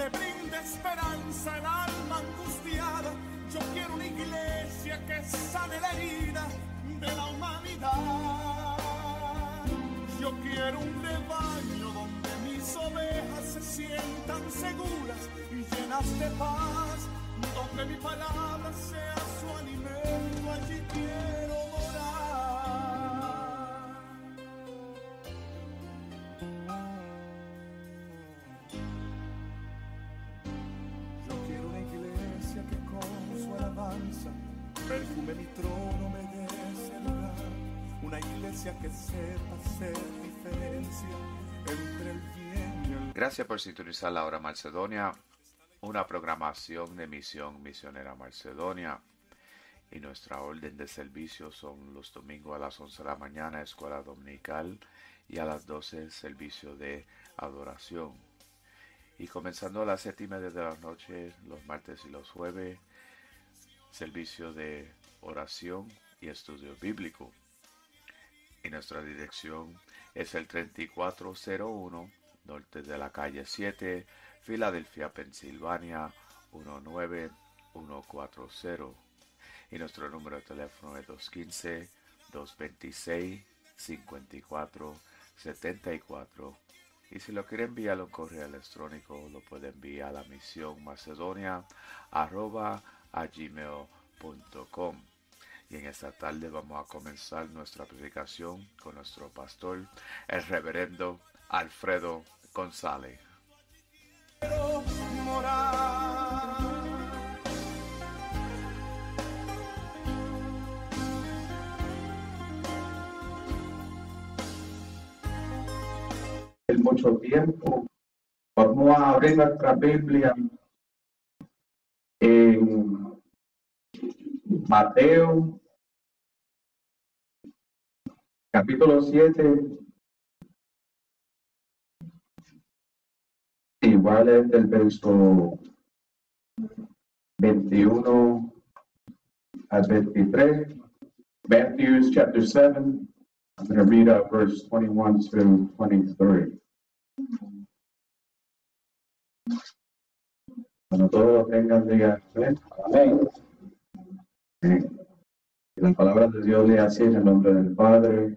Le brinde esperanza al alma angustiada. Yo quiero una iglesia que sane la herida de la humanidad. Yo quiero un rebaño donde mis ovejas se sientan seguras y llenas de paz, donde mi palabra sea que sepa hacer diferencia entre el y el Gracias por sintonizar la hora Macedonia, una programación de misión misionera Macedonia. Y nuestra orden de servicio son los domingos a las 11 de la mañana, escuela dominical, y a las 12 servicio de adoración. Y comenzando a las 7 y media de la noche, los martes y los jueves, servicio de oración y estudio bíblico. Y nuestra dirección es el 3401 norte de la calle 7, Filadelfia, Pensilvania 19140. Y nuestro número de teléfono es 215-226-5474. Y si lo quiere enviar a un correo electrónico, lo puede enviar a la misión macedonia arroba gmail.com. Y en esta tarde vamos a comenzar nuestra predicación con nuestro pastor, el reverendo Alfredo González. mucho tiempo. Vamos a abrir nuestra Biblia en Mateo capítulo 7, igual es del verso 21 al 23. Matthew chapter 7, I'm going to read out verse 21 to 23. Cuando todos tengan, digan amén. La palabra de Dios le así en el nombre del Padre,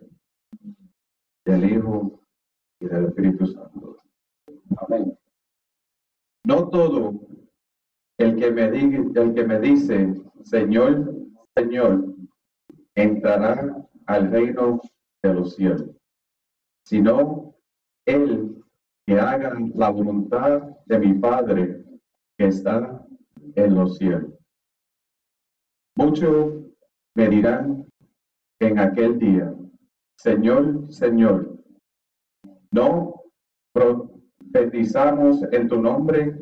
del Hijo y del Espíritu Santo. Amén. No todo el que me diga, el que me dice, Señor, Señor, entrará al reino de los cielos, sino el que haga la voluntad de mi Padre que está en los cielos. Muchos me dirán en aquel día, Señor, Señor, no profetizamos en tu nombre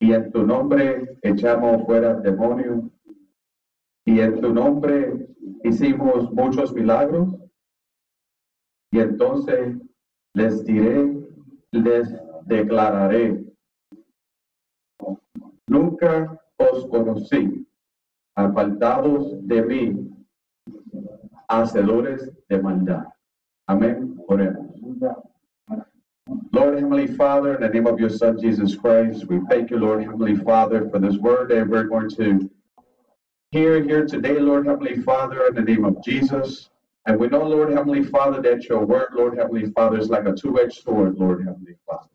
y en tu nombre echamos fuera demonios y en tu nombre hicimos muchos milagros. Y entonces les diré, les declararé, Nunca os conocí, apartados de mí, hacedores de maldad. Amén. Oremos. Lord Heavenly Father, in the name of your Son Jesus Christ, we thank you, Lord Heavenly Father, for this word that we're going to hear here today, Lord Heavenly Father, in the name of Jesus. And we know, Lord Heavenly Father, that your word, Lord Heavenly Father, is like a two edged sword, Lord Heavenly Father.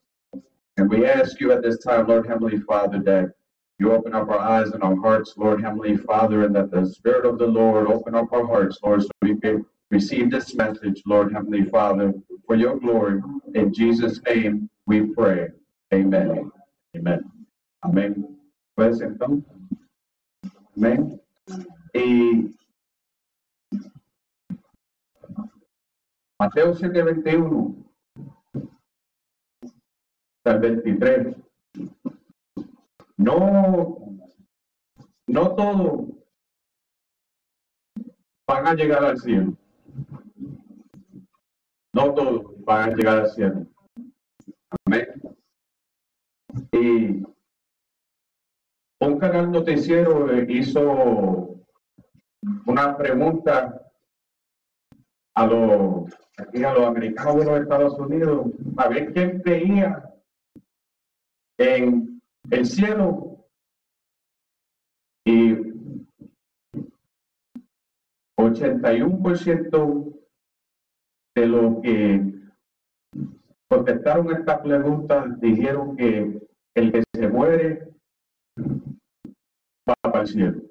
And we ask you at this time, Lord Heavenly Father, that you open up our eyes and our hearts, Lord Heavenly Father, and that the Spirit of the Lord open up our hearts, Lord, so we can receive this message, Lord Heavenly Father, for your glory. In Jesus' name we pray. Amen. Amen. Amén. Amén. Y Mateo 7, 21 al 23. No, no todos van a llegar al cielo. No todos van a llegar al cielo. Amén. Y un canal noticiero hizo una pregunta a los, a los americanos de los Estados Unidos a ver quién creía en el cielo y 81% de los que contestaron esta pregunta dijeron que el que se muere va para el cielo.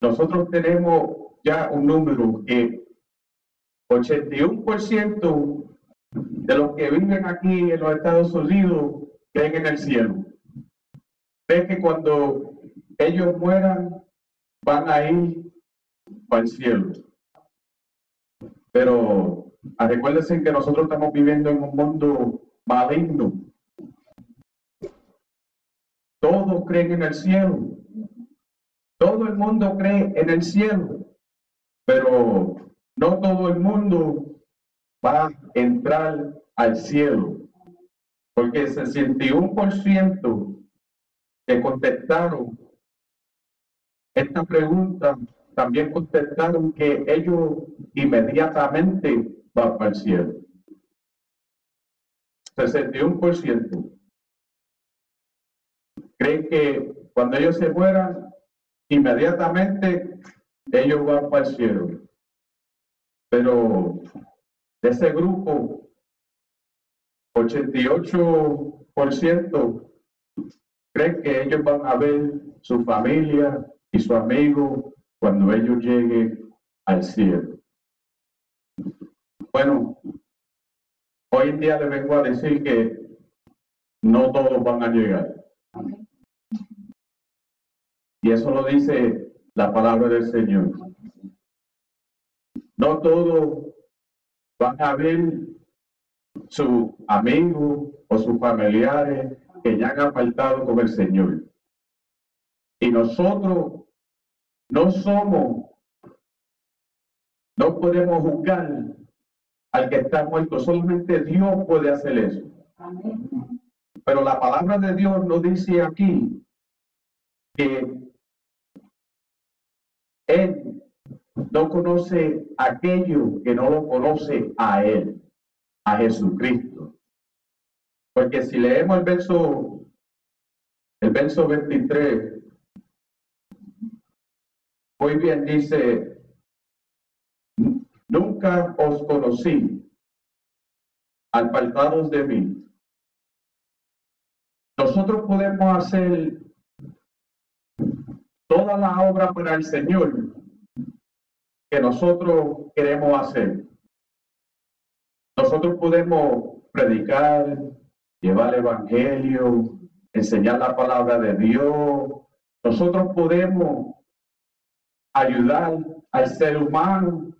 Nosotros tenemos ya un número que 81% de los que viven aquí en los Estados Unidos creen en el cielo. Creen que cuando ellos mueran van a ir para el cielo. Pero ah, recuérdense que nosotros estamos viviendo en un mundo maligno. Todos creen en el cielo. Todo el mundo cree en el cielo. Pero no todo el mundo va a entrar al cielo. Porque el 61% que contestaron esta pregunta también contestaron que ellos inmediatamente van al cielo. 61% creen que cuando ellos se mueran, inmediatamente ellos van para el cielo. Pero de ese grupo, 88% creen que ellos van a ver su familia y su amigo cuando ellos lleguen al cielo. Bueno, hoy en día le vengo a decir que no todos van a llegar. Y eso lo dice la palabra del Señor. No todos van a ver su amigo o sus familiares que ya han apartado con el Señor. Y nosotros no somos, no podemos juzgar al que está muerto, solamente Dios puede hacer eso. Pero la palabra de Dios nos dice aquí que Él no conoce aquello que no lo conoce a Él, a Jesucristo. Porque si leemos el verso, el verso 23, muy bien dice, nunca os conocí, apartados de mí. Nosotros podemos hacer toda la obra para el Señor, que nosotros queremos hacer. Nosotros podemos predicar, llevar el Evangelio, enseñar la palabra de Dios. Nosotros podemos ayudar al ser humano,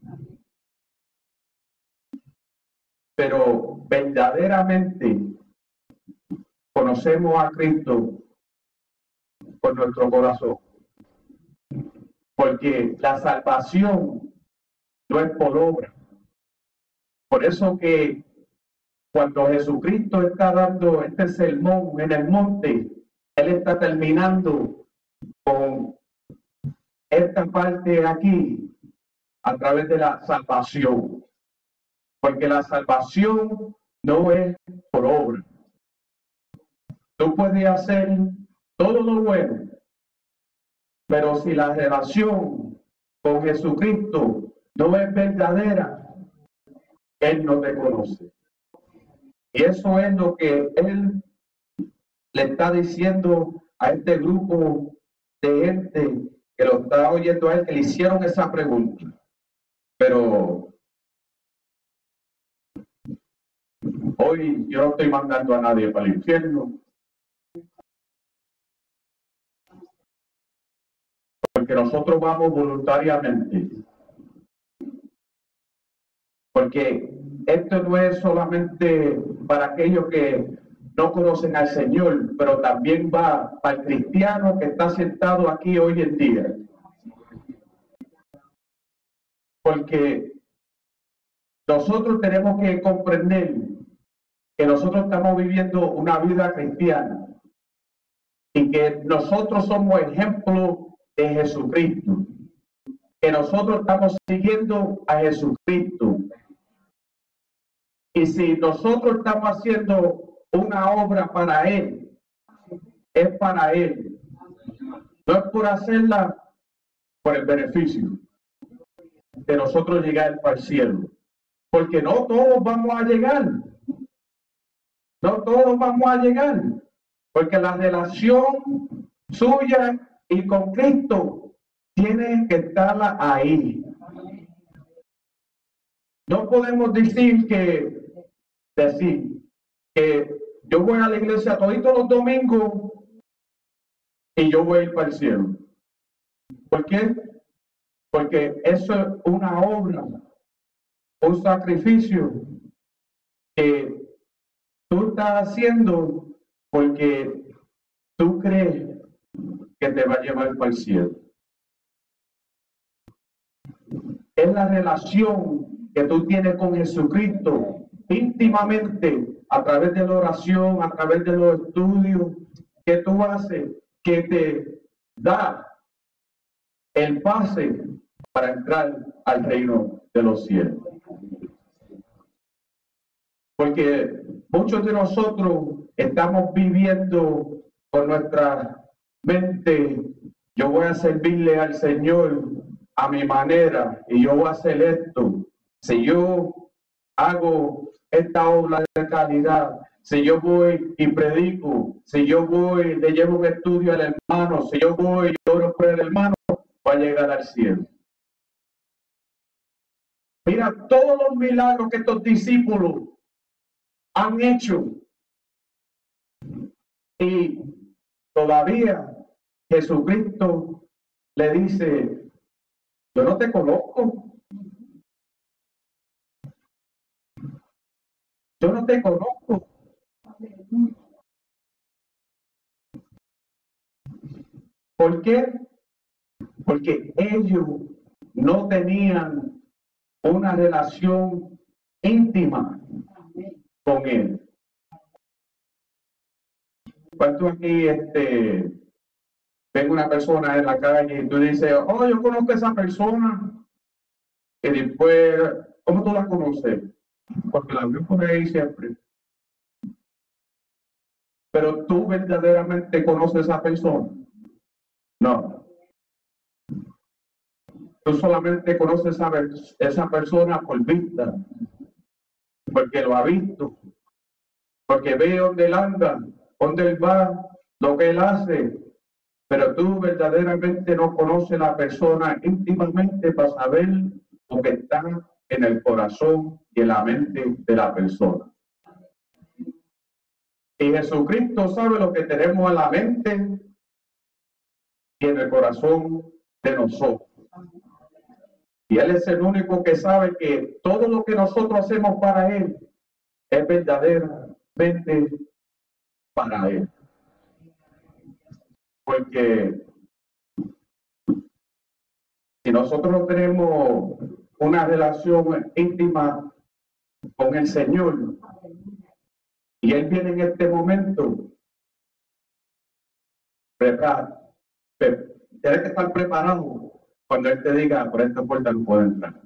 pero verdaderamente conocemos a Cristo con nuestro corazón. Porque la salvación no es por obra. Por eso que cuando Jesucristo está dando este sermón en el monte, Él está terminando con esta parte aquí a través de la salvación. Porque la salvación no es por obra. Tú puedes hacer todo lo bueno, pero si la relación con Jesucristo no es verdadera, Él no te conoce. Y eso es lo que Él le está diciendo a este grupo de gente que lo está oyendo a Él, que le hicieron esa pregunta. Pero hoy yo no estoy mandando a nadie para el infierno. Porque nosotros vamos voluntariamente. Porque esto no es solamente para aquellos que no conocen al Señor, pero también va para el cristiano que está sentado aquí hoy en día. Porque nosotros tenemos que comprender que nosotros estamos viviendo una vida cristiana y que nosotros somos ejemplo de Jesucristo, que nosotros estamos siguiendo a Jesucristo. Y si nosotros estamos haciendo una obra para Él, es para Él. No es por hacerla por el beneficio de nosotros llegar el cielo. Porque no todos vamos a llegar. No todos vamos a llegar. Porque la relación suya y con Cristo tiene que estar ahí. No podemos decir que, decir que yo voy a la iglesia todos los domingos y yo voy a ir para el cielo. ¿Por qué? Porque eso es una obra, un sacrificio que tú estás haciendo porque tú crees que te va a llevar para el cielo. Es la relación que tú tienes con Jesucristo íntimamente a través de la oración, a través de los estudios que tú haces, que te da el pase para entrar al reino de los cielos. Porque muchos de nosotros estamos viviendo con nuestra mente, yo voy a servirle al Señor a mi manera y yo voy a hacer esto. Si yo hago esta obra de calidad, si yo voy y predico, si yo voy, le llevo un estudio al hermano, si yo voy y oro por el hermano, va a llegar al cielo. Mira todos los milagros que estos discípulos han hecho. Y todavía Jesucristo le dice, yo no te conozco. Yo no te conozco. ¿Por qué? Porque ellos no tenían una relación íntima con él. Cuando aquí este, ven una persona en la calle y tú dices, oh, yo conozco a esa persona, y después, ¿cómo tú la conoces? Porque la vio por ahí siempre. Pero tú verdaderamente conoces a esa persona. No. Tú solamente conoces a esa persona por vista, porque lo ha visto, porque ve dónde él anda, dónde él va, lo que él hace, pero tú verdaderamente no conoces la persona íntimamente para saber lo que está en el corazón y en la mente de la persona. Y Jesucristo sabe lo que tenemos en la mente y en el corazón de nosotros. Y Él es el único que sabe que todo lo que nosotros hacemos para Él es verdaderamente para Él. Porque si nosotros no tenemos una relación íntima con el Señor y Él viene en este momento, tiene que estar preparado cuando Él te diga, por esta puerta no puedo entrar.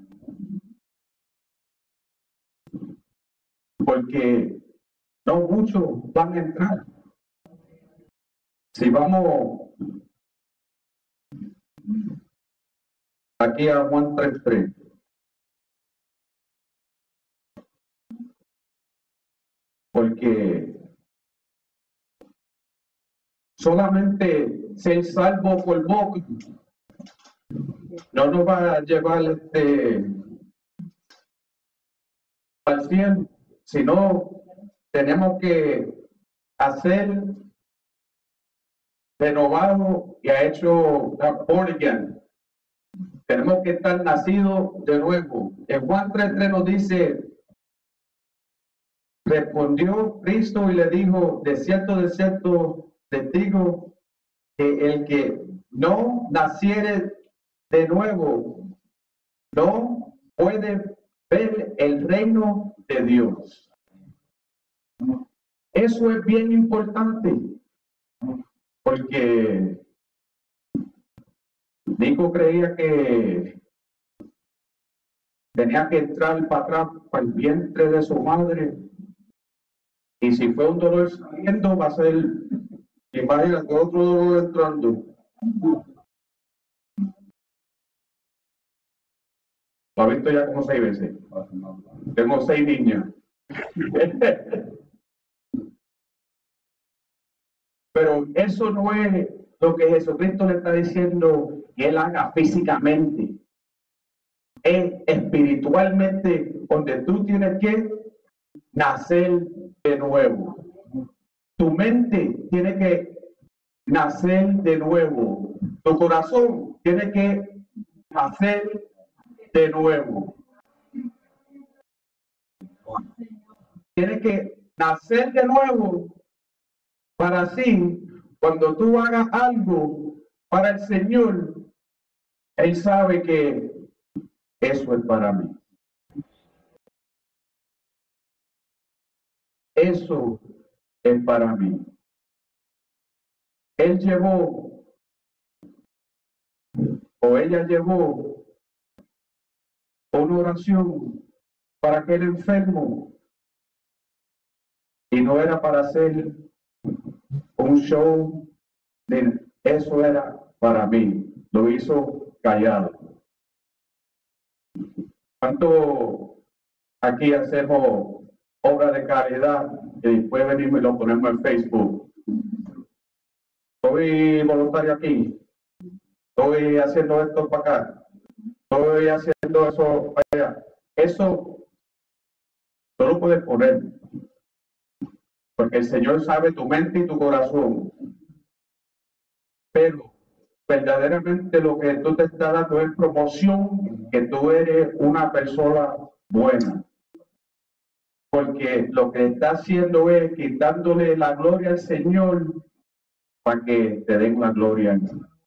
Porque no muchos van a entrar. Si vamos aquí a Juan 3.3. Porque solamente ser salvo por no nos va a llevar este, al cielo, sino tenemos que hacer renovado y ha hecho born Tenemos que estar nacidos de nuevo. En Juan 3.3 nos dice, respondió Cristo y le dijo, de cierto, de cierto, te digo que el que no naciere de nuevo no puede ver el reino de Dios. Eso es bien importante porque Nico creía que tenía que entrar para atrás, para el vientre de su madre. Y si fue un dolor saliendo, va a ser, imagínate, otro dolor entrando. Lo he visto ya como seis veces. Tengo seis niños. Pero eso no es lo que Jesucristo le está diciendo que él haga físicamente. Es espiritualmente donde tú tienes que nacer de nuevo. Tu mente tiene que nacer de nuevo. Tu corazón tiene que nacer de nuevo. Tiene que nacer de nuevo para así, cuando tú hagas algo para el Señor, Él sabe que eso es para mí. Eso es para mí. Él llevó, o ella llevó, una oración para aquel enfermo y no era para hacer un show, de, eso era para mí, lo hizo callado. ¿Cuánto aquí hacemos obra de caridad y después venimos y lo ponemos en Facebook? Estoy voluntario aquí, estoy haciendo esto para acá, estoy haciendo eso para allá. Eso solo puedes poner porque el Señor sabe tu mente y tu corazón. Pero verdaderamente lo que tú te estás dando es promoción, que tú eres una persona buena. Porque lo que está haciendo es quitándole la gloria al Señor para que te den la gloria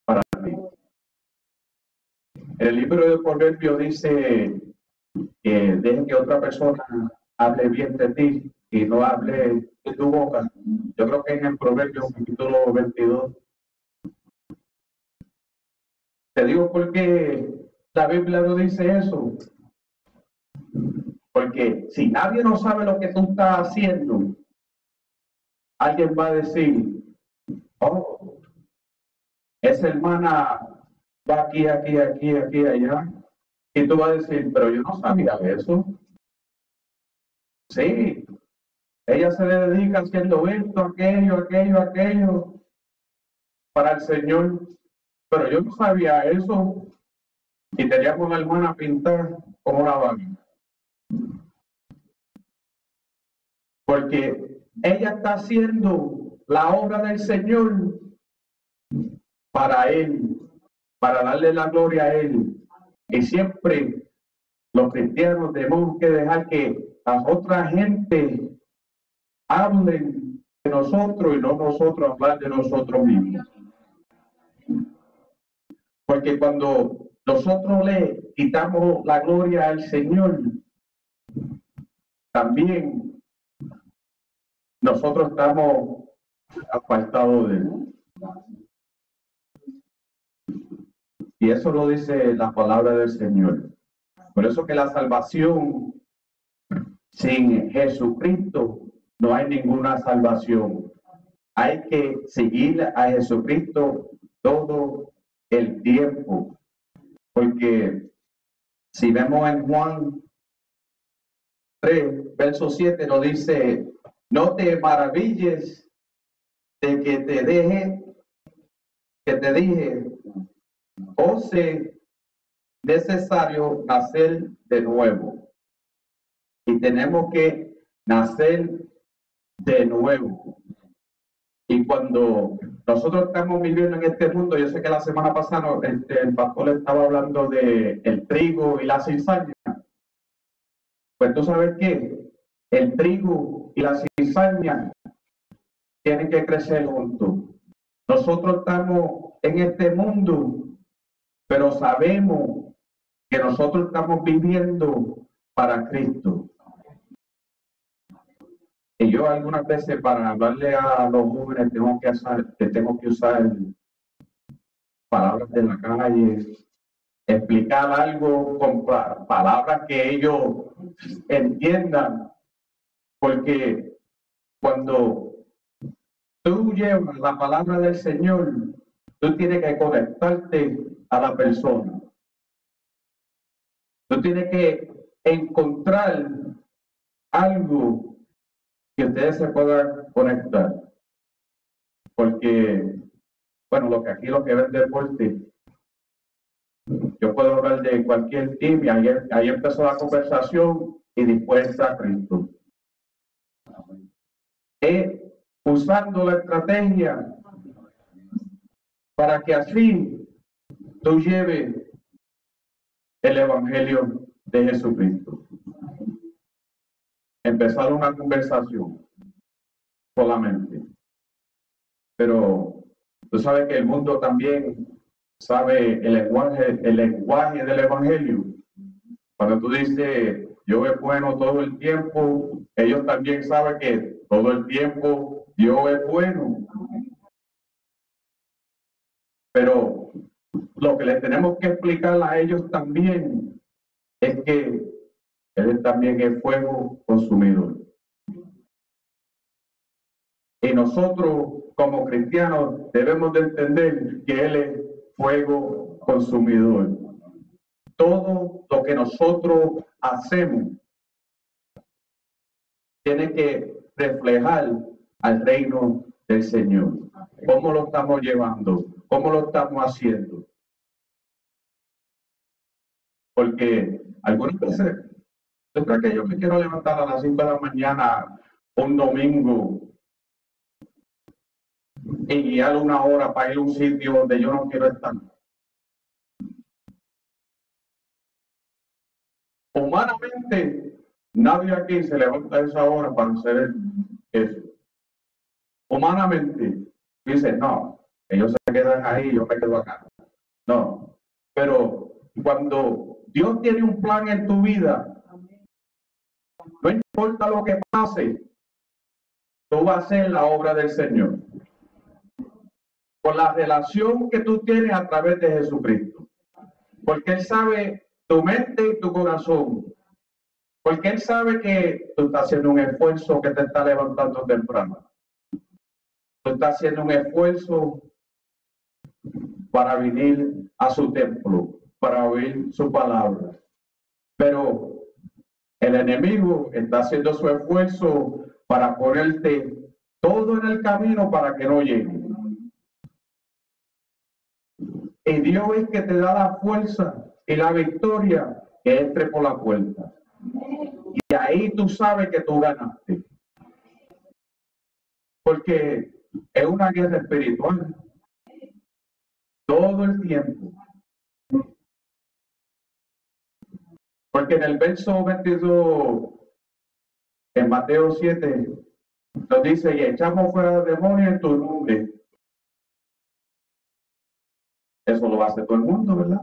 para ti. El libro de Proverbios dice que deje que otra persona hable bien de ti y no hable de tu boca. Yo creo que en el Proverbio capítulo 22. Te digo porque la Biblia no dice eso. Porque si nadie no sabe lo que tú estás haciendo, alguien va a decir, oh, esa hermana va aquí, aquí, aquí, aquí, allá. Y tú vas a decir, pero yo no sabía eso. Sí, ella se le dedica haciendo esto, aquello, aquello, aquello para el Señor. Pero yo no sabía eso. Y tenía con la hermana pintar como una vaga. Porque ella está haciendo la obra del Señor para Él, para darle la gloria a Él. Y siempre los cristianos tenemos que dejar que las otras gente hablen de nosotros y no nosotros hablar de nosotros mismos. Porque cuando nosotros le quitamos la gloria al Señor, también nosotros estamos apartados de él. Y eso lo dice la palabra del Señor. Por eso que la salvación sin Jesucristo no hay ninguna salvación. Hay que seguir a Jesucristo todo el tiempo. Porque si vemos en Juan 3, verso 7, nos dice, no te maravilles de que te deje, que te dije, sea necesario nacer de nuevo. Y tenemos que nacer de nuevo. Y cuando nosotros estamos viviendo en este mundo, yo sé que la semana pasada este, el pastor estaba hablando de el trigo y la cizaña. Pues tú sabes qué, el trigo y la cizaña tienen que crecer juntos. Nosotros estamos en este mundo, pero sabemos que nosotros estamos viviendo para Cristo. Y yo algunas veces para hablarle a los jóvenes tengo que usar, tengo que usar palabras de la calle, explicar algo con palabras que ellos entiendan, porque cuando tú llevas la palabra del Señor, tú tienes que conectarte a la persona. Tú tienes que encontrar algo que ustedes se puedan conectar. Porque, bueno, lo que aquí lo que ven deporte, yo puedo hablar de cualquier team ahí, empezó la conversación y después está Cristo. Es usando la estrategia para que así tú lleves el Evangelio de Jesucristo. Empezar una conversación solamente. Pero tú sabes que el mundo también sabe el lenguaje, el lenguaje del Evangelio. Cuando tú dices, yo es bueno todo el tiempo, ellos también saben que todo el tiempo Dios es bueno. Pero lo que le tenemos que explicar a ellos también es que Él también es fuego consumidor. Y nosotros como cristianos debemos de entender que Él es fuego consumidor. Todo lo que nosotros hacemos tiene que reflejar al reino del Señor. ¿Cómo lo estamos llevando? ¿Cómo lo estamos haciendo? Porque algunas veces, yo creo que yo me quiero levantar a las 5 de la mañana un domingo y guiar una hora para ir a un sitio donde yo no quiero estar. Humanamente, nadie aquí se levanta esa hora para hacer eso. Humanamente, dice, no, ellos se quedan ahí, yo me quedo acá. No, pero cuando Dios tiene un plan en tu vida, no importa lo que pase, tú vas a hacer la obra del Señor. Por la relación que tú tienes a través de Jesucristo. Porque Él sabe tu mente y tu corazón. Porque Él sabe que tú estás haciendo un esfuerzo que te está levantando temprano. Tú estás haciendo un esfuerzo para venir a su templo, para oír su palabra. Pero el enemigo está haciendo su esfuerzo para ponerte todo en el camino para que no llegue. Y Dios es que te da la fuerza y la victoria que entre por la puerta. Y ahí tú sabes que tú ganaste. Porque es una guerra espiritual. Todo el tiempo. Porque en el verso 22, en Mateo 7, nos dice, y echamos fuera demonios en tu nombre. Eso lo hace todo el mundo, ¿verdad?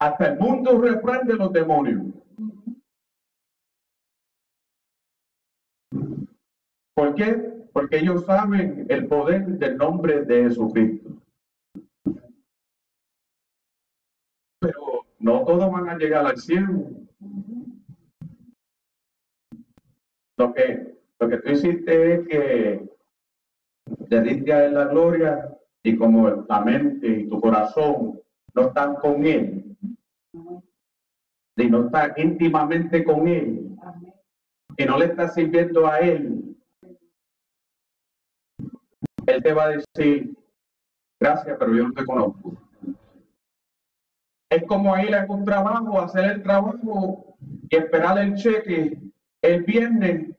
Hasta el mundo reprende los demonios. ¿Por qué? Porque ellos saben el poder del nombre de Jesucristo. Pero no todos van a llegar al cielo. Lo que, lo que tú hiciste es que te diste la gloria y como la mente y tu corazón no están con él, y no están íntimamente con él, y no le estás sirviendo a él, él te va a decir, gracias, pero yo no te conozco. Es como ir a un trabajo, hacer el trabajo y esperar el cheque el viernes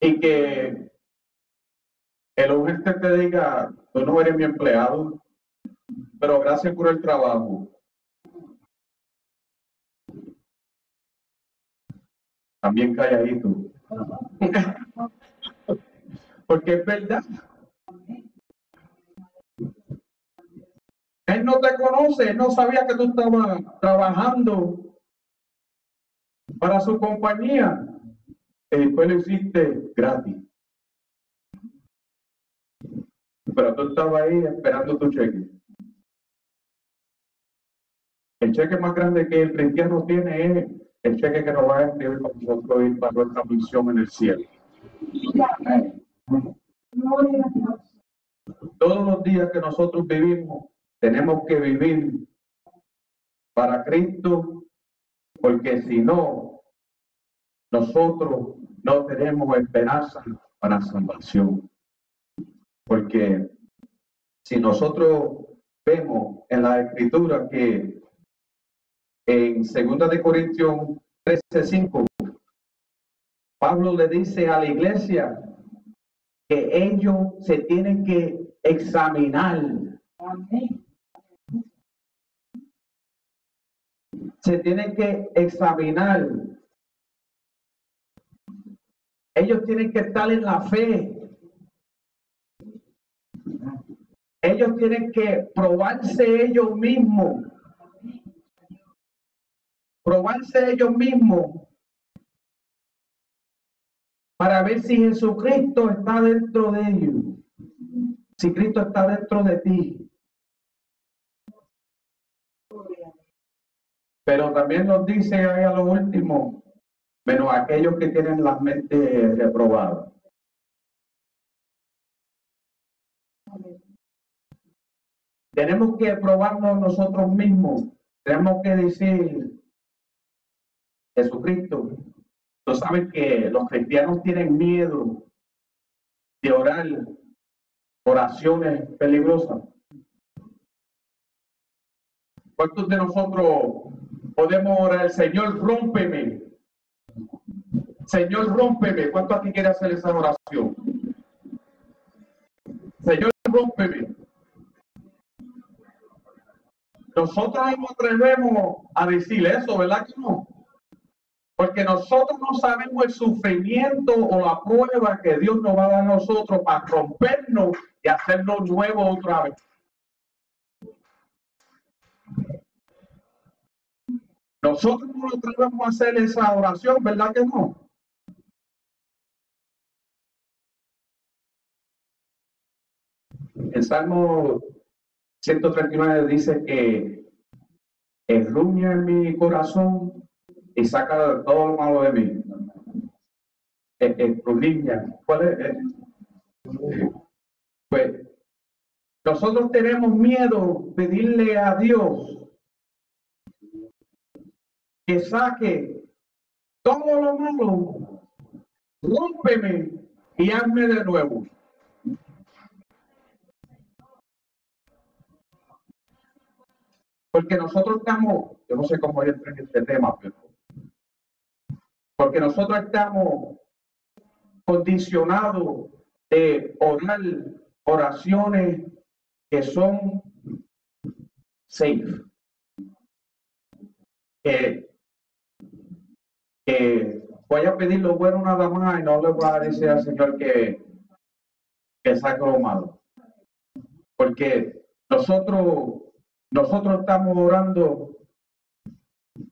y que el gente te diga, tú no eres mi empleado, pero gracias por el trabajo. También calladito. Porque es verdad. Él no te conoce, él no sabía que tú estabas trabajando para su compañía. Y después lo hiciste gratis. Pero tú estabas ahí esperando tu cheque. El cheque más grande que el cristiano tiene es el cheque que nos va a escribir con nosotros ir para nuestra misión en el cielo. Todos los días que nosotros vivimos tenemos que vivir para Cristo, porque si no, nosotros no tenemos esperanza para salvación. Porque si nosotros vemos en la escritura que en 2 de Corintios 13:5 Pablo le dice a la iglesia que ellos se tienen que examinar. Se tienen que examinar. Ellos tienen que estar en la fe. Ellos tienen que probarse ellos mismos. Probarse ellos mismos para ver si Jesucristo está dentro de ellos. Si Cristo está dentro de ti. Pero también nos dice ahí a lo último, menos aquellos que tienen las mentes reprobadas. Tenemos que probarnos nosotros mismos. Tenemos que decir, Jesucristo, tú sabes que los cristianos tienen miedo de orar oraciones peligrosas. ¿Cuántos de nosotros Podemos orar, Señor, rómpeme. Señor, rómpeme. ¿Cuánto aquí quiere hacer esa oración? Señor, rómpeme. Nosotros no atrevemos a decir eso, ¿verdad que no? Porque nosotros no sabemos el sufrimiento o la prueba que Dios nos va a dar a nosotros para rompernos y hacerlo nuevo otra vez. Nosotros no atrevemos a hacer esa oración, ¿verdad que no? El Salmo 139 dice que enruña en mi corazón y saca todo lo malo de mí. ¿Cuál es? Pues nosotros tenemos miedo pedirle a Dios que saque todo lo malo, rómpeme y hazme de nuevo. Porque nosotros estamos, yo no sé cómo entrar en este tema, pero porque nosotros estamos condicionados de orar oraciones que son safe, que voy a pedir lo bueno nada más y no le voy a decir al Señor que, que saque lo malo. Porque nosotros, nosotros estamos orando,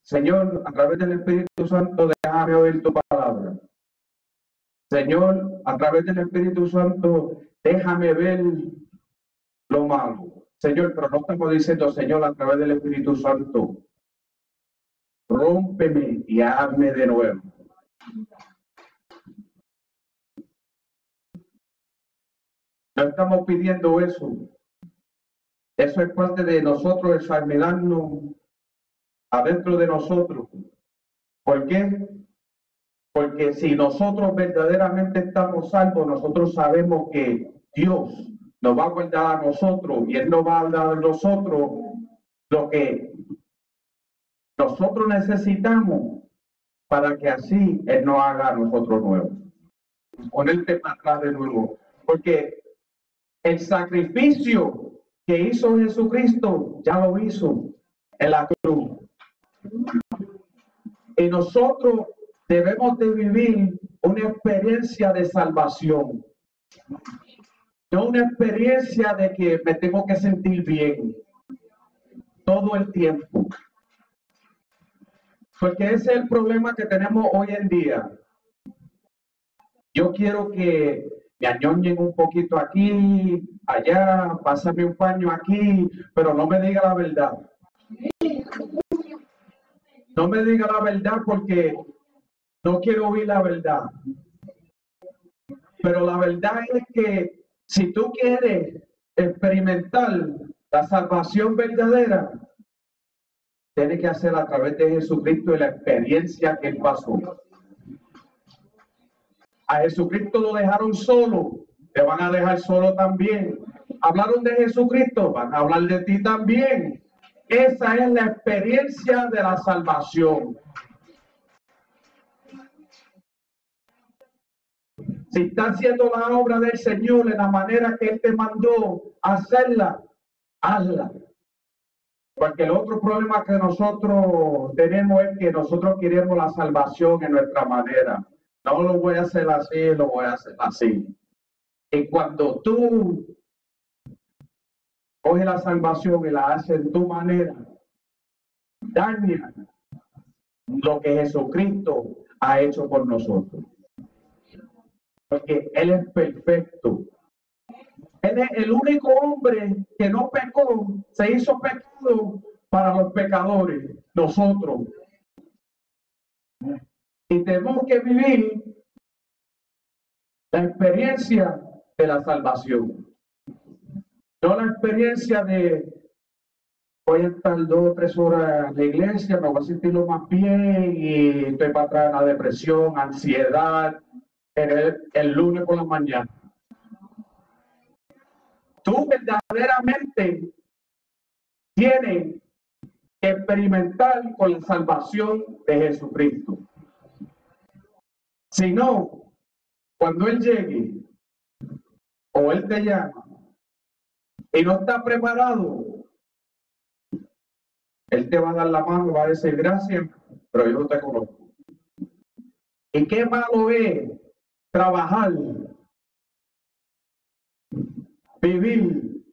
Señor, a través del Espíritu Santo, déjame oír tu palabra. Señor, a través del Espíritu Santo, déjame ver lo malo. Señor, pero no estamos diciendo, Señor, a través del Espíritu Santo, rómpeme y hazme de nuevo. No estamos pidiendo eso. Eso es parte de nosotros, examinarnos adentro de nosotros. ¿Por qué? Porque si nosotros verdaderamente estamos salvos, nosotros sabemos que Dios nos va a guardar a nosotros y Él nos va a dar a nosotros lo que nosotros necesitamos para que así Él nos haga a nosotros nuevos. Ponerte para atrás de nuevo. Porque el sacrificio que hizo Jesucristo ya lo hizo en la cruz. Y nosotros debemos de vivir una experiencia de salvación. No una experiencia de que me tengo que sentir bien todo el tiempo. Porque ese es el problema que tenemos hoy en día. Yo quiero que me añoñen un poquito aquí, allá, pásame un paño aquí, pero no me diga la verdad. No me diga la verdad porque no quiero oír la verdad. Pero la verdad es que si tú quieres experimentar la salvación verdadera, tienes que hacer a través de Jesucristo y la experiencia que pasó. A Jesucristo lo dejaron solo, te van a dejar solo también. Hablaron de Jesucristo, van a hablar de ti también. Esa es la experiencia de la salvación. Si está haciendo la obra del Señor en la manera que Él te mandó hacerla, hazla. Porque el otro problema que nosotros tenemos es que nosotros queremos la salvación en nuestra manera. No lo voy a hacer así, lo voy a hacer así. Y cuando tú coges la salvación y la haces en tu manera, daña lo que Jesucristo ha hecho por nosotros. Porque Él es perfecto. El único hombre que no pecó, se hizo pecado para los pecadores, nosotros. Y tenemos que vivir la experiencia de la salvación. No la experiencia de voy a estar dos o tres horas en la iglesia, me voy a sentir lo más bien y estoy para atrás en la depresión, ansiedad, el, el lunes por la mañana. Tú verdaderamente tienes que experimentar con la salvación de Jesucristo. Si no, cuando Él llegue o Él te llama y no está preparado, Él te va a dar la mano, va a decir gracias, pero yo no te conozco. ¿Y qué malo es trabajar, vivir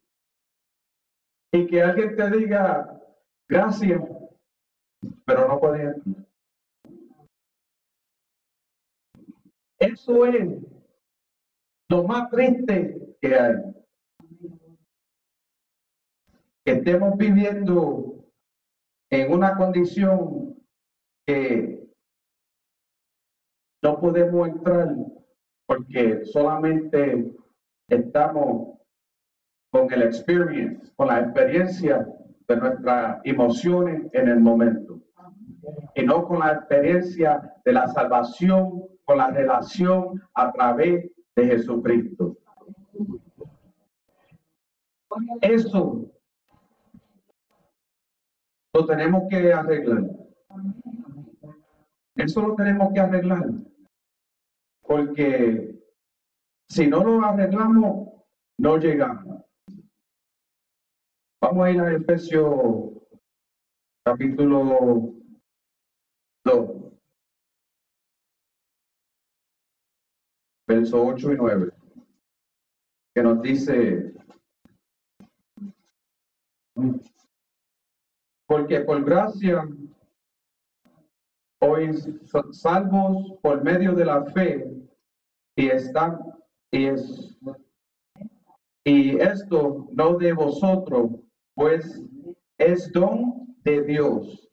y que alguien te diga gracias, pero no puede Eso es lo más triste que hay. Que estemos viviendo en una condición que no podemos entrar porque solamente estamos con el experience, con la experiencia de nuestras emociones en el momento y no con la experiencia de la salvación con la relación a través de Jesucristo. Eso lo tenemos que arreglar. Eso lo tenemos que arreglar. Porque si no lo arreglamos, no llegamos. Vamos a ir a capítulo 2. versos 8 y 9, que nos dice, porque por gracia hoy salvos por medio de la fe y están y es y esto no de vosotros pues es don de Dios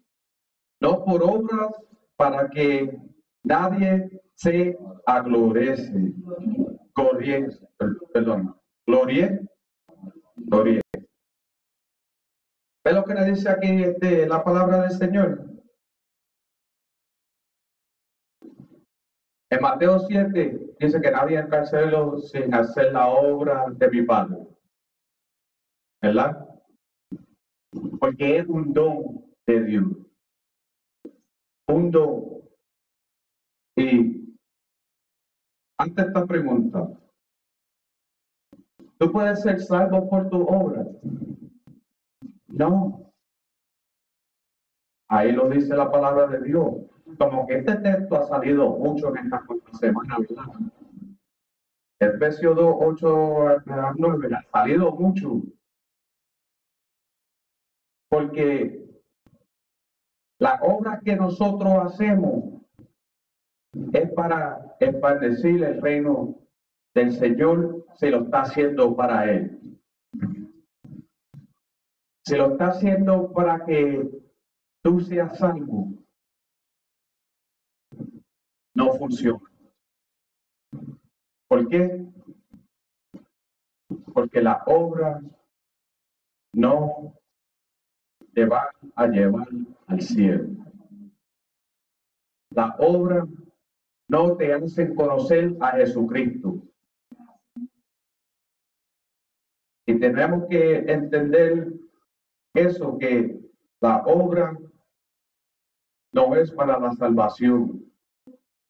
no por obras para que nadie se aglorece. Glorie, perdón, glorie, glorie. ¿Ve lo que le dice aquí este, la palabra del Señor? En Mateo 7 dice que nadie cielo sin hacer la obra de mi Padre. ¿Verdad? Porque es un don de Dios. Un don. Y ante esta pregunta, ¿tú puedes ser salvo por tu obra? No. Ahí lo dice la palabra de Dios. Como que este texto ha salido mucho en esta semana, ¿verdad? Efesios 2, 8 a 9 ha salido mucho. Porque la obra que nosotros hacemos es para esparcir el reino del Señor, se lo está haciendo para Él. Se lo está haciendo para que tú seas salvo. No funciona. ¿Por qué? Porque la obra no te va a llevar al cielo. La obra no te hace conocer a Jesucristo. Y tenemos que entender eso, que la obra no es para la salvación,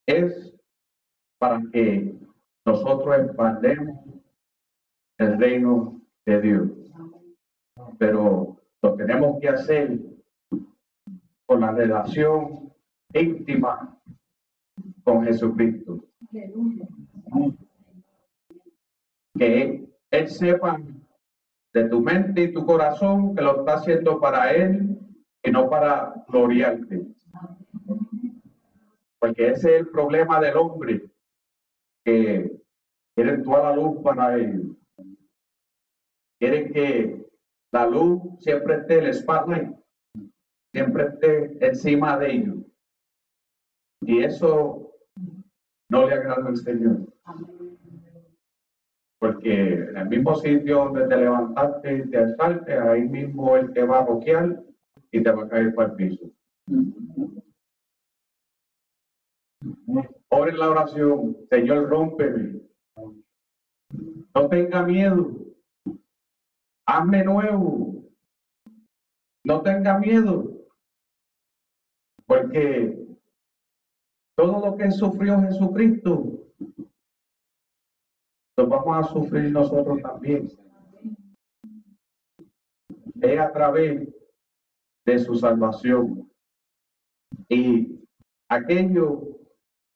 es para que nosotros expandemos el reino de Dios. Pero lo tenemos que hacer con la relación íntima con Jesucristo. Que Él sepa de tu mente y tu corazón que lo está haciendo para Él y no para gloriarte. Porque ese es el problema del hombre, que quieren toda la luz para él. Quieren que la luz siempre esté el spotlight, siempre esté encima de ellos. Y eso no le agrada al Señor. Porque en el mismo sitio donde te levantaste y te asalte, ahí mismo Él te va a boquear y te va a caer para el piso. Ore la oración, Señor, rómpeme. No tenga miedo. Hazme nuevo. No tenga miedo. Porque todo lo que sufrió Jesucristo, lo vamos a sufrir nosotros también. Es a través de su salvación. Y aquello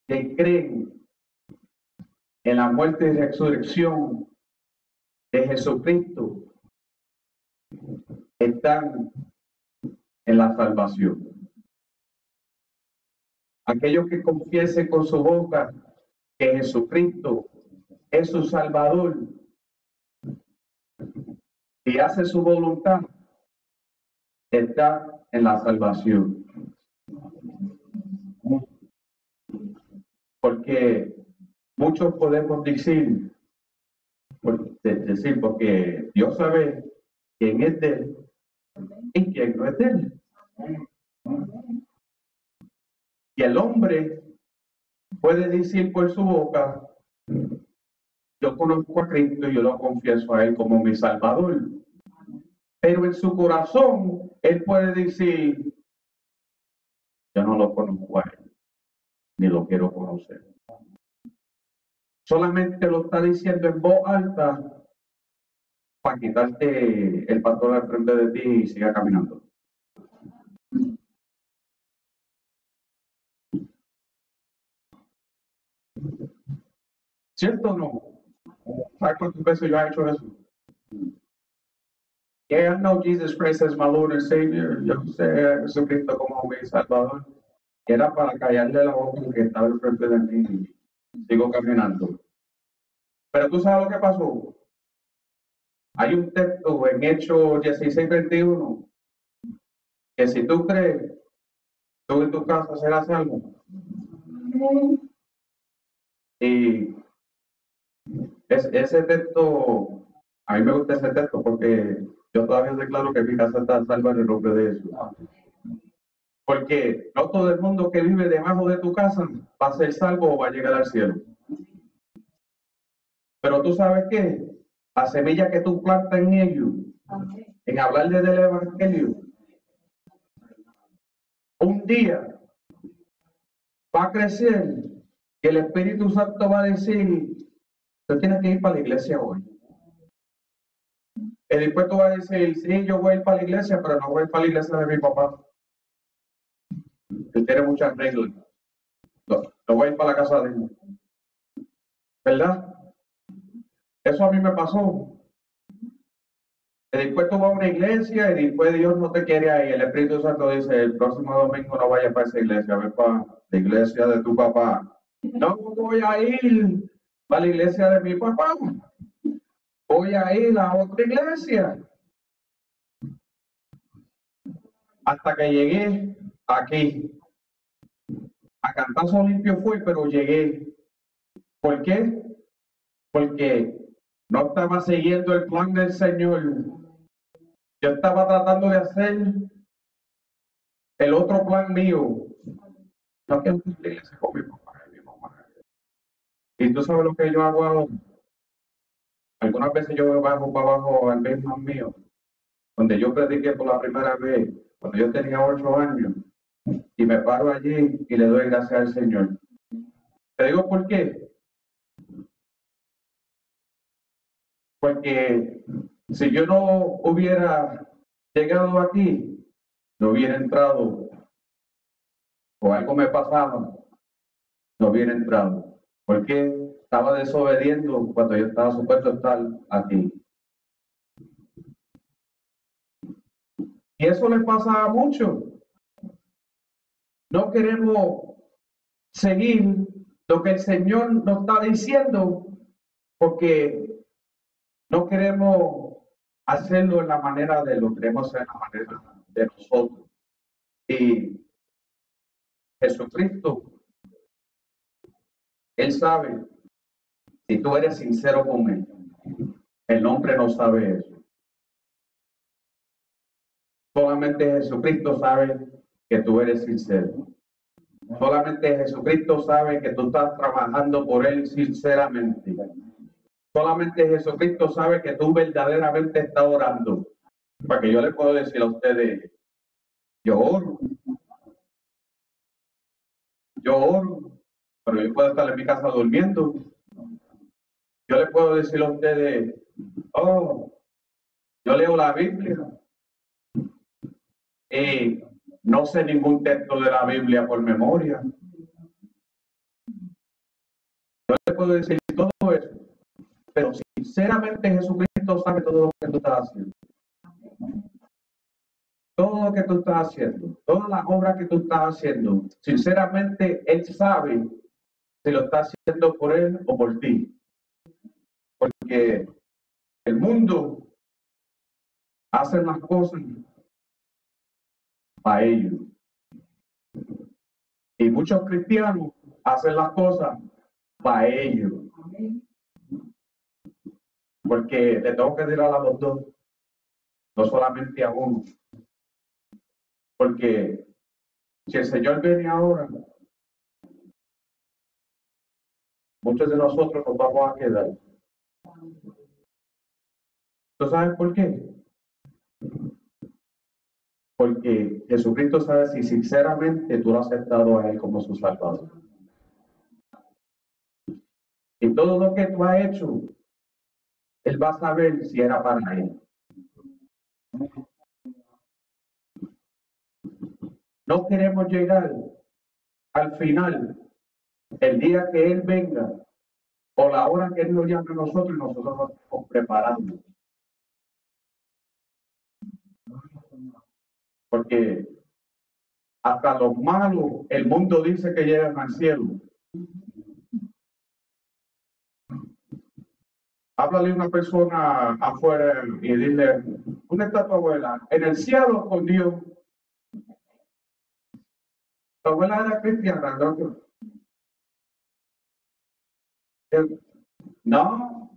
que creen en la muerte y resurrección de Jesucristo están en la salvación. Aquellos que confiesen con su boca que Jesucristo es su Salvador y hace su voluntad, está en la salvación. Porque muchos podemos decir, decir, porque Dios sabe quién es de es él. Y el hombre puede decir por su boca, yo conozco a Cristo y yo lo confieso a Él como mi Salvador. Pero en su corazón, Él puede decir, yo no lo conozco a Él, ni lo quiero conocer. Solamente lo está diciendo en voz alta para quitarte el pastor al frente de ti y siga caminando. ¿Cierto o no? ¿Sabes cuántas veces yo he hecho eso? Yeah, I know Jesus Christ as my Lord and Savior. Yo sé a Jesucristo como mi Salvador. Era para callarle la boca que estaba al frente de mí. Sigo caminando. Pero tú sabes lo que pasó. Hay un texto en Hechos 16, 21 que si tú crees, tú ¿Tú en tu casa serás algo? Y ese texto, a mí me gusta ese texto porque yo todavía declaro que mi casa está salva en el nombre de Jesús. Porque no todo el mundo que vive debajo de tu casa va a ser salvo o va a llegar al cielo. Pero tú sabes que la semilla que tú plantas en ellos, en hablarle del Evangelio, un día va a crecer y el Espíritu Santo va a decir, tú tienes que ir para la iglesia hoy. El después tú vas a decir, sí, yo voy a ir para la iglesia, pero no voy a ir para la iglesia de mi papá. Él tiene muchas reglas. No, no voy a ir para la casa de él. ¿Verdad? Eso a mí me pasó. Después tú vas a una iglesia y después Dios no te quiere ahí. El Espíritu Santo dice, el próximo domingo no vayas para esa iglesia, ve para la iglesia de tu papá. No voy a ir para la iglesia de mi papá. Voy a ir a otra iglesia. Hasta que llegué aquí. A cantazo limpio fue, pero llegué. ¿Por qué? Porque no estaba siguiendo el plan del Señor. Yo estaba tratando de hacer el otro plan mío. No con mi papá y. Y tú sabes lo que yo hago ahora. Algunas veces yo bajo para abajo al mismo mío, donde yo prediqué por la primera vez, cuando yo tenía ocho años, y me paro allí y le doy gracias al Señor. Te digo por qué. Porque si yo no hubiera llegado aquí, no hubiera entrado, o algo me pasaba, no hubiera entrado. Porque estaba desobediendo cuando yo estaba supuesto estar aquí. Y eso le pasa a muchos. No queremos seguir lo que el Señor nos está diciendo porque no queremos hacerlo en la manera de lo queremos hacer en la manera de nosotros. Y Jesucristo, Él sabe si tú eres sincero con Él. El hombre no sabe eso. Solamente Jesucristo sabe que tú eres sincero. Solamente Jesucristo sabe que tú estás trabajando por Él sinceramente. Solamente Jesucristo sabe que tú verdaderamente estás orando. Para que yo le puedo decir a ustedes, yo oro. Yo oro, pero yo puedo estar en mi casa durmiendo. Yo le puedo decir a ustedes, oh, yo leo la Biblia y no sé ningún texto de la Biblia por memoria. Yo le puedo decir todo eso pero sinceramente Jesucristo sabe todo lo que tú estás haciendo. Todo lo que tú estás haciendo, toda la obra que tú estás haciendo, sinceramente Él sabe si lo está haciendo por Él o por ti. Porque el mundo hace las cosas para ellos. Y muchos cristianos hacen las cosas para ellos. Porque le tengo que decir a los dos, no solamente a uno. Porque si el Señor viene ahora, muchos de nosotros nos vamos a quedar. ¿Tú sabes por qué? Porque Jesucristo sabe si sinceramente tú lo has aceptado a Él como su Salvador. Y todo lo que tú has hecho él va a saber si era para él. No queremos llegar al final, el día que Él venga, o la hora que Él nos llame a nosotros y nosotros nos estamos preparando. Porque hasta los malos, el mundo dice que llegan al cielo. Háblale a una persona afuera y dile, ¿dónde está tu abuela? En el cielo con Dios. Tu abuela era cristiana, ¿no? No,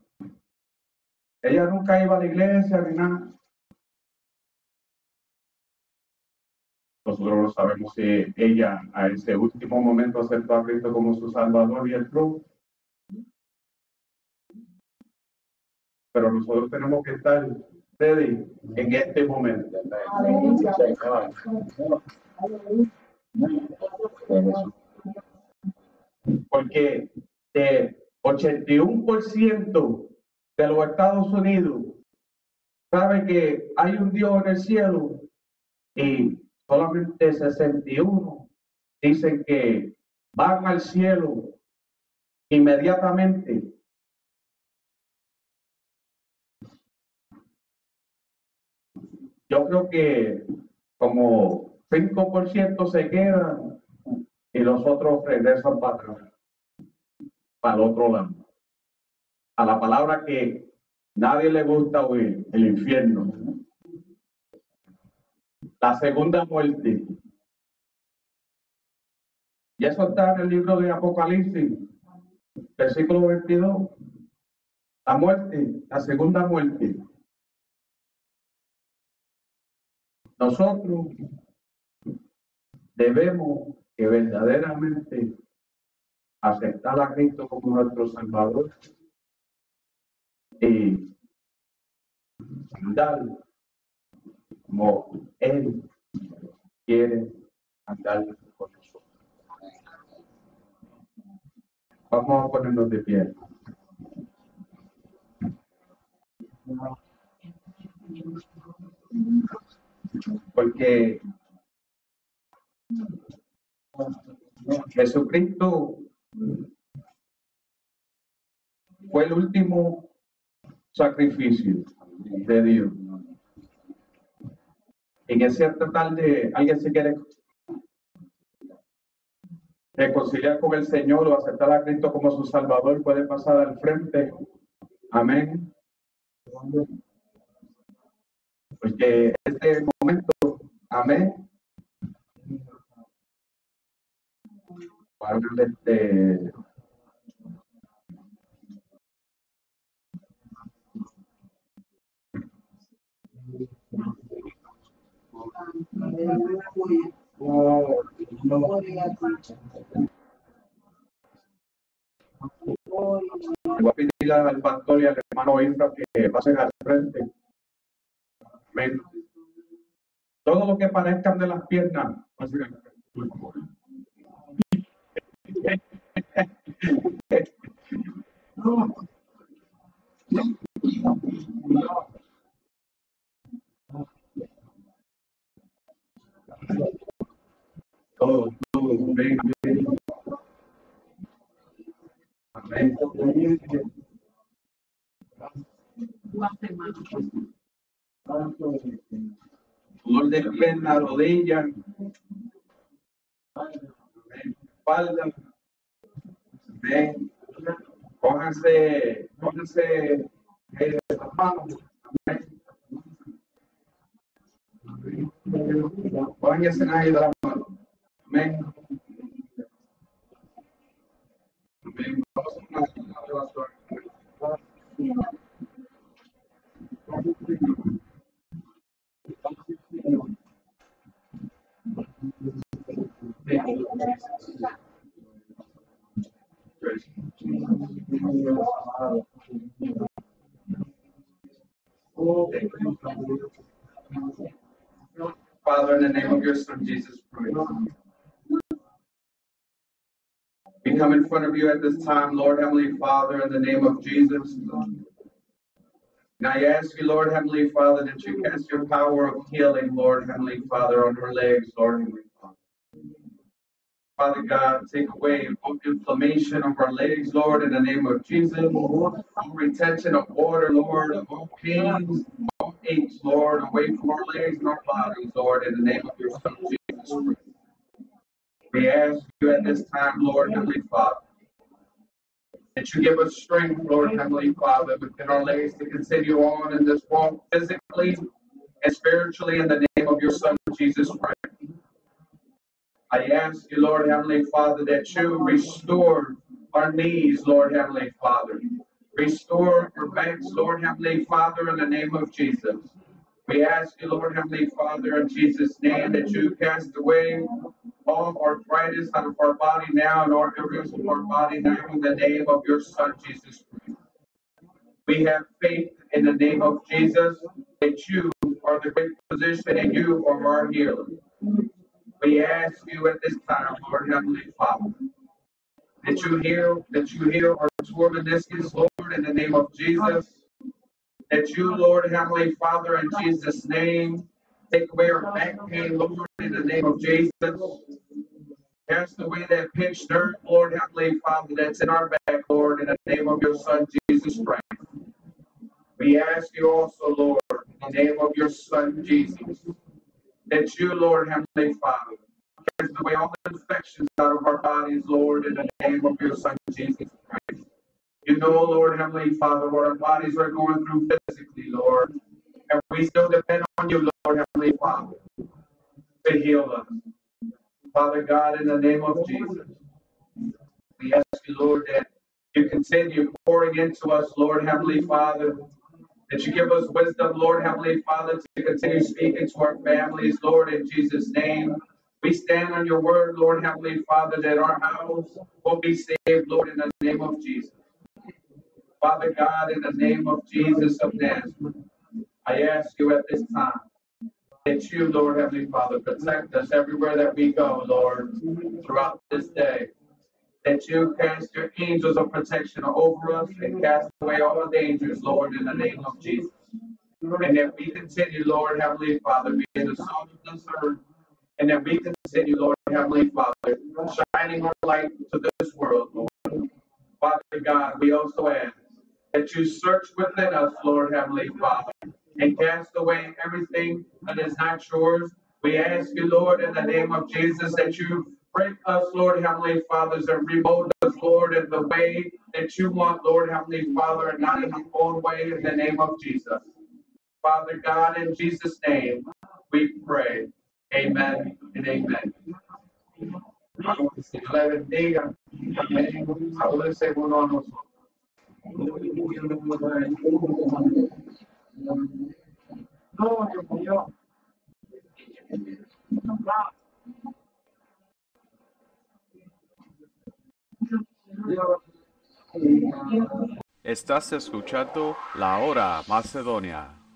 ella nunca iba a la iglesia ni nada. Nosotros no sabemos si ella a ese último momento aceptó a Cristo como su Salvador y el truco. Pero nosotros tenemos que estar ready en este momento. Porque de 81% de los Estados Unidos sabe que hay un Dios en el cielo y solamente 61 dicen que van al cielo inmediatamente. Yo creo que como 5% se quedan y los otros regresan para atrás, para el otro lado. A la palabra que nadie le gusta oír, el infierno. La segunda muerte. Y eso está en el libro de Apocalipsis, versículo 22. La muerte, la segunda muerte. Nosotros debemos que verdaderamente aceptar a Cristo como nuestro Salvador y andar como Él quiere andar con nosotros. Vamos a ponernos de pie. Porque Jesucristo fue el último sacrificio de Dios. En ese tarde, alguien se quiere reconciliar con el Señor o aceptar a Cristo como su Salvador, puede pasar al frente. Amén. Porque este momento, amén. Este Voy a pedir al pastor y al hermano Infra que pasen al frente. Todo lo que parezcan de las piernas. Todo, todo. Amén. Dolor de pierna, rodilla, espalda. Amén. Pónganse, pónganse eh, las manos. Pónganse de. Amén. Your Son Jesus Christ, we come in front of you at this time, Lord Heavenly Father, in the name of Jesus. And I ask you, Lord Heavenly Father, that you cast your power of healing, Lord Heavenly Father, on her legs, Lord Heavenly Father. Father God, take away inflammation of our legs, Lord, in the name of Jesus. All retention of water, Lord, of all pains, Lord, away from our legs and our bodies, Lord, in the name of your Son, Jesus Christ. We ask you at this time, Lord, Heavenly Father, that you give us strength, Lord, Heavenly Father, within our legs to continue on in this walk physically and spiritually in the name of your Son, Jesus Christ. I ask you, Lord Heavenly Father, that you restore our knees, Lord Heavenly Father. Restore our backs, Lord Heavenly Father, in the name of Jesus. We ask you, Lord Heavenly Father, in Jesus' name, that you cast away all arthritis out of our body now and all areas of our body now in the name of your Son, Jesus Christ. We have faith in the name of Jesus that you are the great physician and you are our healer. We ask you at this time, Lord Heavenly Father, that you heal, that you heal our torn meniscus, Lord, in the name of Jesus. That you, Lord Heavenly Father, in Jesus' name, take away our back pain, Lord, in the name of Jesus. Cast away that pinched nerve, Lord Heavenly Father, that's in our back, Lord, in the name of your Son, Jesus Christ. We ask you also, Lord, in the name of your Son, Jesus, that you, Lord Heavenly Father, cast away all the infections out of our bodies, Lord, in the name of your Son, Jesus Christ. You know, Lord Heavenly Father, what our bodies are going through physically, Lord. And we still depend on you, Lord Heavenly Father, to heal us. Father God, in the name of Jesus, we ask you, Lord, that you continue pouring into us, Lord Heavenly Father, that you give us wisdom, Lord Heavenly Father, to continue speaking to our families, Lord, in Jesus' name. We stand on your word, Lord Heavenly Father, that our house will be saved, Lord, in the name of Jesus. Father God, in the name of Jesus of Nazareth, I ask you at this time that you, Lord Heavenly Father, protect us everywhere that we go, Lord, throughout this day. That you cast your angels of protection over us and cast away all dangers, Lord, in the name of Jesus. And that we continue, Lord Heavenly Father, being the salt of this earth. And that we continue, Lord Heavenly Father, shining our light to this world, Lord. Father God, we also ask that you search within us, Lord Heavenly Father, and cast away everything that is not yours. We ask you, Lord, in the name of Jesus, that you break us, Lord Heavenly Fathers, and remold us, Lord, in the way that you want, Lord Heavenly Father, and not in our own way, in the name of Jesus. Father God, in Jesus' name, we pray. Amen and amen. Si la bendiga. Amén. Estás escuchando La Hora Macedonia.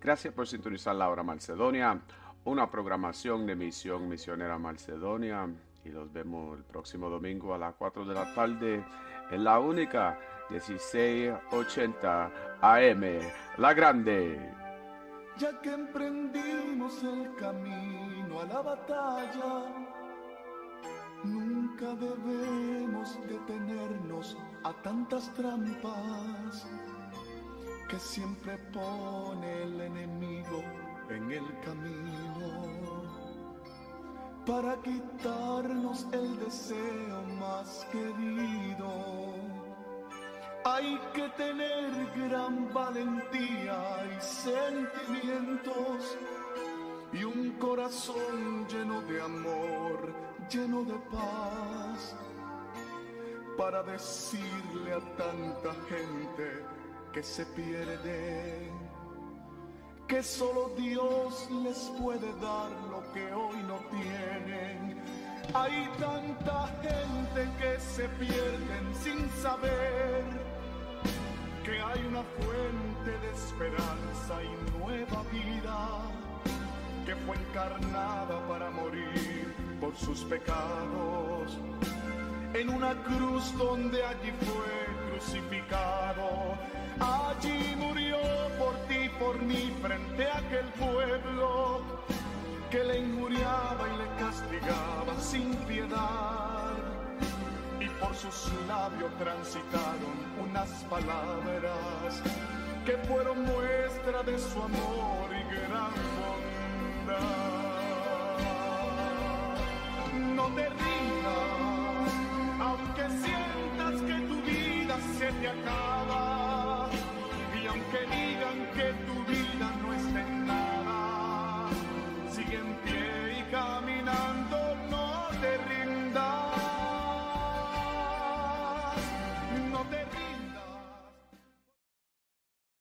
Gracias por sintonizar la hora Macedonia, una programación de Misión Misionera Macedonia. Y los vemos el próximo domingo a las 4 de la tarde en la única 1680 AM, La Grande. Ya que emprendimos el camino a la batalla, nunca debemos detenernos a tantas trampas que siempre pone el enemigo en el camino para quitarnos el deseo más querido. Hay que tener gran valentía y sentimientos y un corazón lleno de amor, lleno de paz, para decirle a tanta gente que se pierde que solo Dios les puede dar lo que hoy no tienen. Hay tanta gente que se pierden sin saber que hay una fuente de esperanza y nueva vida que fue encarnada para morir por sus pecados en una cruz donde allí fue crucificado. Allí murió por ti, por mí, frente a aquel pueblo que le injuriaba y le castigaba sin piedad. Y por sus labios transitaron unas palabras que fueron muestra de su amor y gran bondad. No te rindas, aunque sientas acaba. Y aunque digan que tu